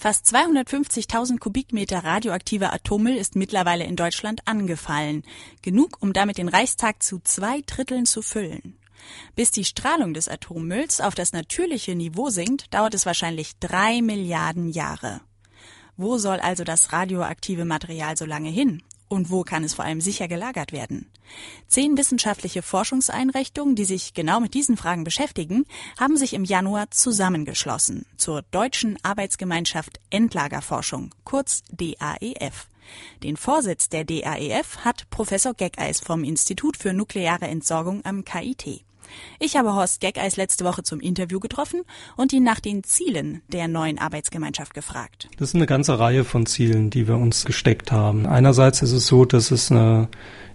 Fast 250.000 Kubikmeter radioaktiver Atommüll ist mittlerweile in Deutschland angefallen. Genug, um damit den Reichstag zu zwei Dritteln zu füllen. Bis die Strahlung des Atommülls auf das natürliche Niveau sinkt, dauert es wahrscheinlich drei Milliarden Jahre. Wo soll also das radioaktive Material so lange hin? Und wo kann es vor allem sicher gelagert werden? Zehn wissenschaftliche Forschungseinrichtungen, die sich genau mit diesen Fragen beschäftigen, haben sich im Januar zusammengeschlossen zur Deutschen Arbeitsgemeinschaft Endlagerforschung, kurz DAEF. Den Vorsitz der DAEF hat Professor Geckeis vom Institut für nukleare Entsorgung am KIT. Ich habe Horst Geckeis letzte Woche zum Interview getroffen und ihn nach den Zielen der neuen Arbeitsgemeinschaft gefragt. Das ist eine ganze Reihe von Zielen, die wir uns gesteckt haben. Einerseits ist es so, dass es eine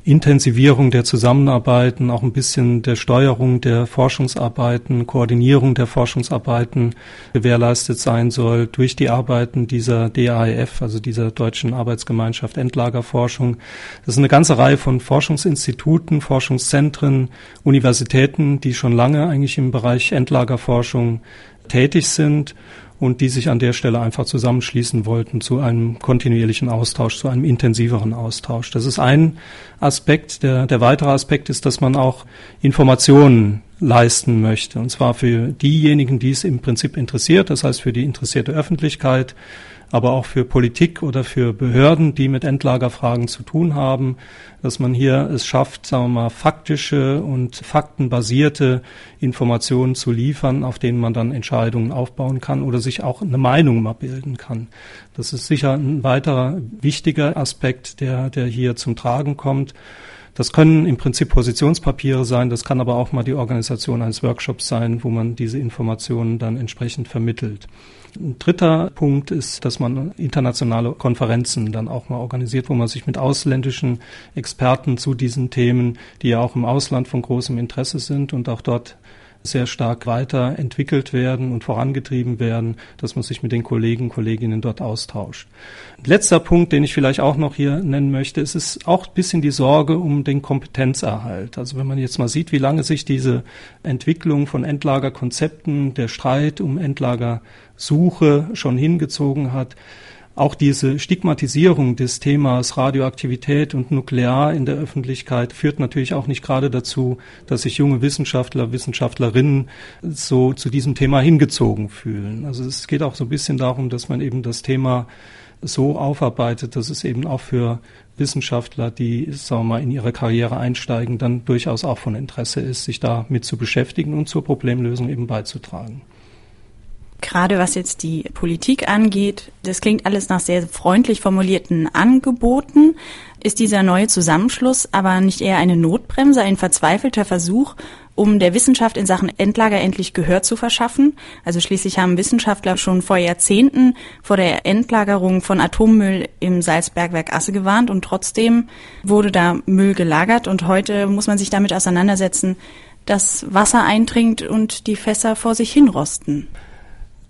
Intensivierung der Zusammenarbeiten, auch ein bisschen der Steuerung der Forschungsarbeiten, Koordinierung der Forschungsarbeiten gewährleistet sein soll durch die Arbeiten dieser DAEF, also dieser Deutschen Arbeitsgemeinschaft Endlagerforschung. Das ist eine ganze Reihe von Forschungsinstituten, Forschungszentren, Universitäten, die schon lange eigentlich im Bereich Endlagerforschung tätig sind und die sich an der Stelle einfach zusammenschließen wollten zu einem kontinuierlichen Austausch, zu einem intensiveren Austausch. Das ist ein Aspekt. Der, der weitere Aspekt ist, dass man auch Informationen leisten möchte. Und zwar für diejenigen, die es im Prinzip interessiert, das heißt für die interessierte Öffentlichkeit, aber auch für Politik oder für Behörden, die mit Endlagerfragen zu tun haben, dass man hier es schafft, sagen wir mal, faktische und faktenbasierte Informationen zu liefern, auf denen man dann Entscheidungen aufbauen kann oder sich auch eine Meinung mal bilden kann. Das ist sicher ein weiterer wichtiger Aspekt, der, der hier zum Tragen kommt. Das können im Prinzip Positionspapiere sein, das kann aber auch mal die Organisation eines Workshops sein, wo man diese Informationen dann entsprechend vermittelt. Ein dritter Punkt ist, dass man internationale Konferenzen dann auch mal organisiert, wo man sich mit ausländischen Experten zu diesen Themen, die ja auch im Ausland von großem Interesse sind und auch dort sehr stark weiterentwickelt werden und vorangetrieben werden, dass man sich mit den Kollegen, Kolleginnen dort austauscht. Letzter Punkt, den ich vielleicht auch noch hier nennen möchte, ist es auch ein bisschen die Sorge um den Kompetenzerhalt. Also wenn man jetzt mal sieht, wie lange sich diese Entwicklung von Endlagerkonzepten, der Streit um Endlagersuche schon hingezogen hat, auch diese Stigmatisierung des Themas Radioaktivität und Nuklear in der Öffentlichkeit führt natürlich auch nicht gerade dazu, dass sich junge Wissenschaftler, Wissenschaftlerinnen so zu diesem Thema hingezogen fühlen. Also es geht auch so ein bisschen darum, dass man eben das Thema so aufarbeitet, dass es eben auch für Wissenschaftler, die, sagen wir mal, in ihre Karriere einsteigen, dann durchaus auch von Interesse ist, sich damit zu beschäftigen und zur Problemlösung eben beizutragen. Gerade was jetzt die Politik angeht, das klingt alles nach sehr freundlich formulierten Angeboten. Ist dieser neue Zusammenschluss aber nicht eher eine Notbremse, ein verzweifelter Versuch, um der Wissenschaft in Sachen Endlager endlich Gehör zu verschaffen? Also schließlich haben Wissenschaftler schon vor Jahrzehnten vor der Endlagerung von Atommüll im Salzbergwerk Asse gewarnt und trotzdem wurde da Müll gelagert und heute muss man sich damit auseinandersetzen, dass Wasser eindringt und die Fässer vor sich hinrosten.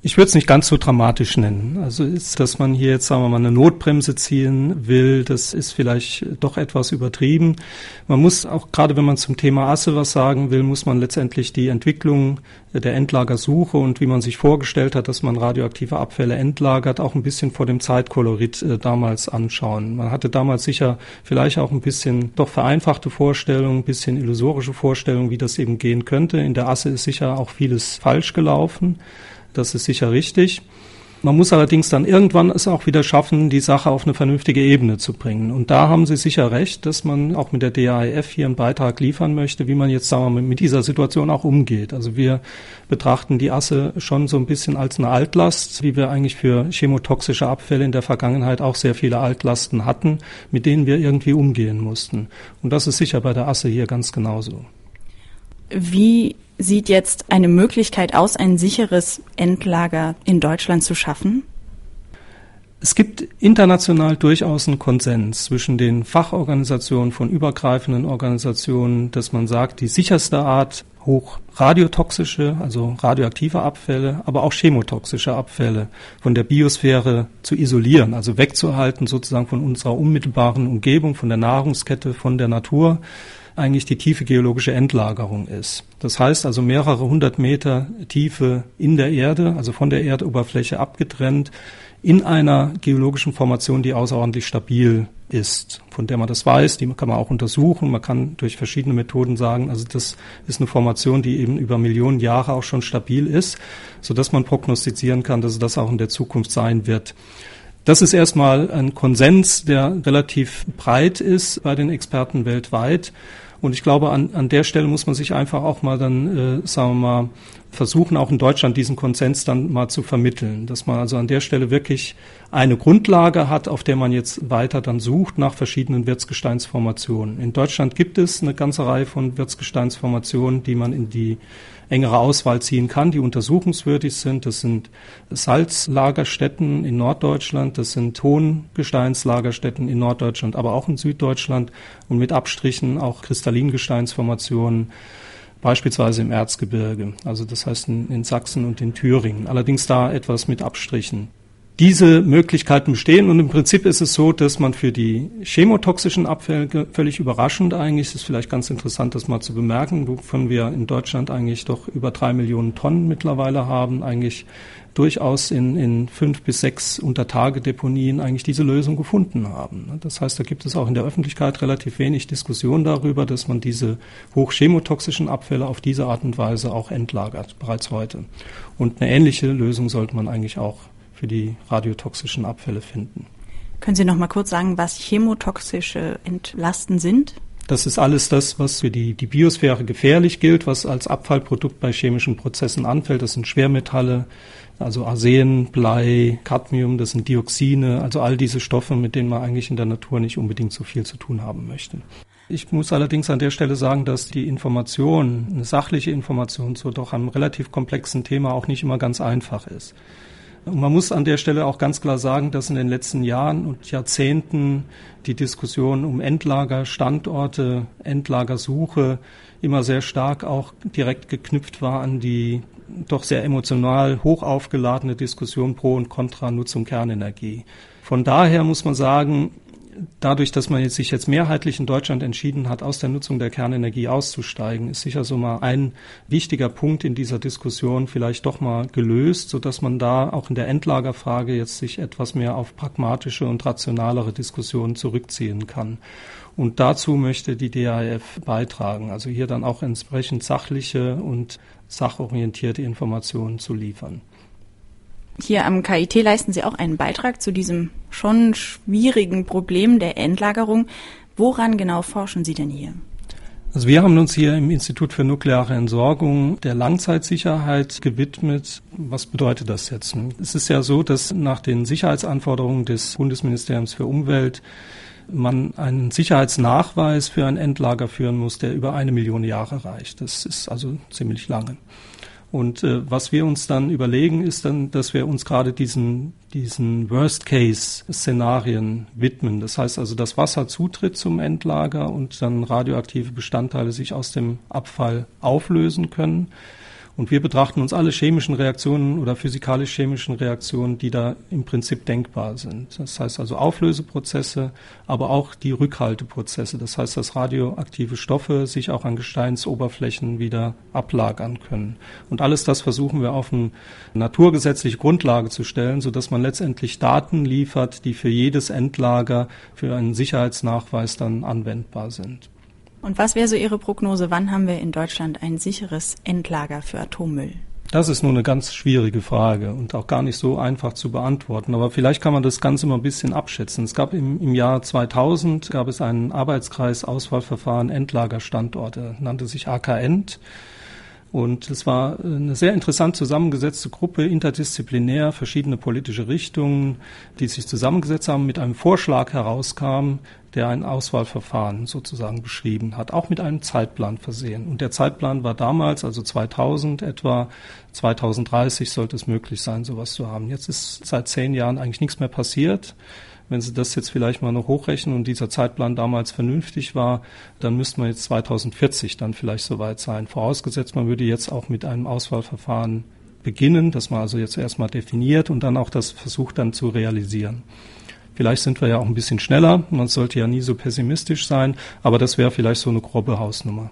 Ich würde es nicht ganz so dramatisch nennen. Also ist, dass man hier jetzt, sagen wir mal, eine Notbremse ziehen will, das ist vielleicht doch etwas übertrieben. Man muss auch, gerade wenn man zum Thema Asse was sagen will, muss man letztendlich die Entwicklung der Endlagersuche und wie man sich vorgestellt hat, dass man radioaktive Abfälle entlagert, auch ein bisschen vor dem Zeitkolorit äh, damals anschauen. Man hatte damals sicher vielleicht auch ein bisschen doch vereinfachte Vorstellungen, ein bisschen illusorische Vorstellungen, wie das eben gehen könnte. In der Asse ist sicher auch vieles falsch gelaufen. Das ist sicher richtig. Man muss allerdings dann irgendwann es auch wieder schaffen, die Sache auf eine vernünftige Ebene zu bringen. Und da haben Sie sicher recht, dass man auch mit der DAIF hier einen Beitrag liefern möchte, wie man jetzt, sagen wir mal, mit dieser Situation auch umgeht. Also wir betrachten die Asse schon so ein bisschen als eine Altlast, wie wir eigentlich für chemotoxische Abfälle in der Vergangenheit auch sehr viele Altlasten hatten, mit denen wir irgendwie umgehen mussten. Und das ist sicher bei der Asse hier ganz genauso. Wie sieht jetzt eine Möglichkeit aus, ein sicheres Endlager in Deutschland zu schaffen? Es gibt international durchaus einen Konsens zwischen den Fachorganisationen von übergreifenden Organisationen, dass man sagt, die sicherste Art, hochradiotoxische, also radioaktive Abfälle, aber auch chemotoxische Abfälle von der Biosphäre zu isolieren, also wegzuhalten sozusagen von unserer unmittelbaren Umgebung, von der Nahrungskette, von der Natur, eigentlich die tiefe geologische Endlagerung ist. Das heißt also mehrere hundert Meter Tiefe in der Erde, also von der Erdoberfläche abgetrennt, in einer geologischen Formation, die außerordentlich stabil ist, von der man das weiß, die kann man auch untersuchen. Man kann durch verschiedene Methoden sagen, also das ist eine Formation, die eben über Millionen Jahre auch schon stabil ist, so dass man prognostizieren kann, dass das auch in der Zukunft sein wird. Das ist erstmal ein Konsens, der relativ breit ist bei den Experten weltweit. Und ich glaube, an, an der Stelle muss man sich einfach auch mal dann, äh, sagen wir mal, versuchen, auch in Deutschland diesen Konsens dann mal zu vermitteln, dass man also an der Stelle wirklich eine Grundlage hat, auf der man jetzt weiter dann sucht nach verschiedenen Wirtsgesteinsformationen. In Deutschland gibt es eine ganze Reihe von Wirtsgesteinsformationen, die man in die engere Auswahl ziehen kann, die untersuchungswürdig sind. Das sind Salzlagerstätten in Norddeutschland, das sind Tongesteinslagerstätten in Norddeutschland, aber auch in Süddeutschland und mit Abstrichen auch Kristallingesteinsformationen beispielsweise im Erzgebirge, also das heißt in, in, Sachsen und in Thüringen. Allerdings da etwas mit Abstrichen. Diese Möglichkeiten bestehen und im Prinzip ist es so, dass man für die chemotoxischen Abfälle völlig überraschend eigentlich, ist vielleicht ganz interessant, das mal zu bemerken, wovon wir in Deutschland eigentlich doch über drei Millionen Tonnen mittlerweile haben, eigentlich durchaus in, in fünf bis sechs Untertagedeponien eigentlich diese Lösung gefunden haben. Das heißt, da gibt es auch in der Öffentlichkeit relativ wenig Diskussion darüber, dass man diese hochchemotoxischen Abfälle auf diese Art und Weise auch entlagert, bereits heute. Und eine ähnliche Lösung sollte man eigentlich auch für die radiotoxischen Abfälle finden. Können Sie noch mal kurz sagen, was chemotoxische Entlasten sind? Das ist alles das, was für die, die Biosphäre gefährlich gilt, was als Abfallprodukt bei chemischen Prozessen anfällt. Das sind Schwermetalle, also Arsen, Blei, Cadmium, das sind Dioxine, also all diese Stoffe, mit denen man eigentlich in der Natur nicht unbedingt so viel zu tun haben möchte. Ich muss allerdings an der Stelle sagen, dass die Information, eine sachliche Information zu doch einem relativ komplexen Thema auch nicht immer ganz einfach ist. Und man muss an der Stelle auch ganz klar sagen, dass in den letzten Jahren und Jahrzehnten die Diskussion um Endlagerstandorte, Endlagersuche immer sehr stark auch direkt geknüpft war an die doch sehr emotional hoch aufgeladene Diskussion pro und contra Nutzung Kernenergie. Von daher muss man sagen, dadurch, dass man sich jetzt mehrheitlich in Deutschland entschieden hat, aus der Nutzung der Kernenergie auszusteigen, ist sicher so mal ein wichtiger Punkt in dieser Diskussion vielleicht doch mal gelöst, so dass man da auch in der Endlagerfrage jetzt sich etwas mehr auf pragmatische und rationalere Diskussionen zurückziehen kann. Und dazu möchte die DAF beitragen, also hier dann auch entsprechend sachliche und sachorientierte Informationen zu liefern. Hier am KIT leisten Sie auch einen Beitrag zu diesem schon schwierigen Problem der Endlagerung. Woran genau forschen Sie denn hier? Also wir haben uns hier im Institut für nukleare Entsorgung der Langzeitsicherheit gewidmet. Was bedeutet das jetzt? Es ist ja so, dass nach den Sicherheitsanforderungen des Bundesministeriums für Umwelt man einen Sicherheitsnachweis für ein Endlager führen muss, der über eine Million Jahre reicht. Das ist also ziemlich lange. Und äh, was wir uns dann überlegen, ist dann, dass wir uns gerade diesen, diesen Worst-Case-Szenarien widmen. Das heißt also, dass Wasser zutritt zum Endlager und dann radioaktive Bestandteile sich aus dem Abfall auflösen können. Und wir betrachten uns alle chemischen Reaktionen oder physikalisch-chemischen Reaktionen, die da im Prinzip denkbar sind. Das heißt also Auflöseprozesse, aber auch die Rückhalteprozesse. Das heißt, dass radioaktive Stoffe sich auch an Gesteinsoberflächen wieder ablagern können. Und alles das versuchen wir auf eine naturgesetzliche Grundlage zu stellen, sodass man letztendlich Daten liefert, die für jedes Endlager für einen Sicherheitsnachweis dann anwendbar sind. Und was wäre so Ihre Prognose? Wann haben wir in Deutschland ein sicheres Endlager für Atommüll? Das ist nur eine ganz schwierige Frage und auch gar nicht so einfach zu beantworten. Aber vielleicht kann man das Ganze mal ein bisschen abschätzen. Es gab im, im Jahr 2000 gab es einen Arbeitskreis Auswahlverfahren Endlagerstandorte, nannte sich AKEND. Und es war eine sehr interessant zusammengesetzte Gruppe, interdisziplinär, verschiedene politische Richtungen, die sich zusammengesetzt haben, mit einem Vorschlag herauskam, der ein Auswahlverfahren sozusagen beschrieben hat, auch mit einem Zeitplan versehen. Und der Zeitplan war damals, also 2000 etwa, 2030 sollte es möglich sein, sowas zu haben. Jetzt ist seit zehn Jahren eigentlich nichts mehr passiert. Wenn Sie das jetzt vielleicht mal noch hochrechnen und dieser Zeitplan damals vernünftig war, dann müsste man jetzt 2040 dann vielleicht soweit sein. Vorausgesetzt, man würde jetzt auch mit einem Auswahlverfahren beginnen, das man also jetzt erstmal definiert und dann auch das versucht dann zu realisieren. Vielleicht sind wir ja auch ein bisschen schneller. Man sollte ja nie so pessimistisch sein, aber das wäre vielleicht so eine grobe Hausnummer.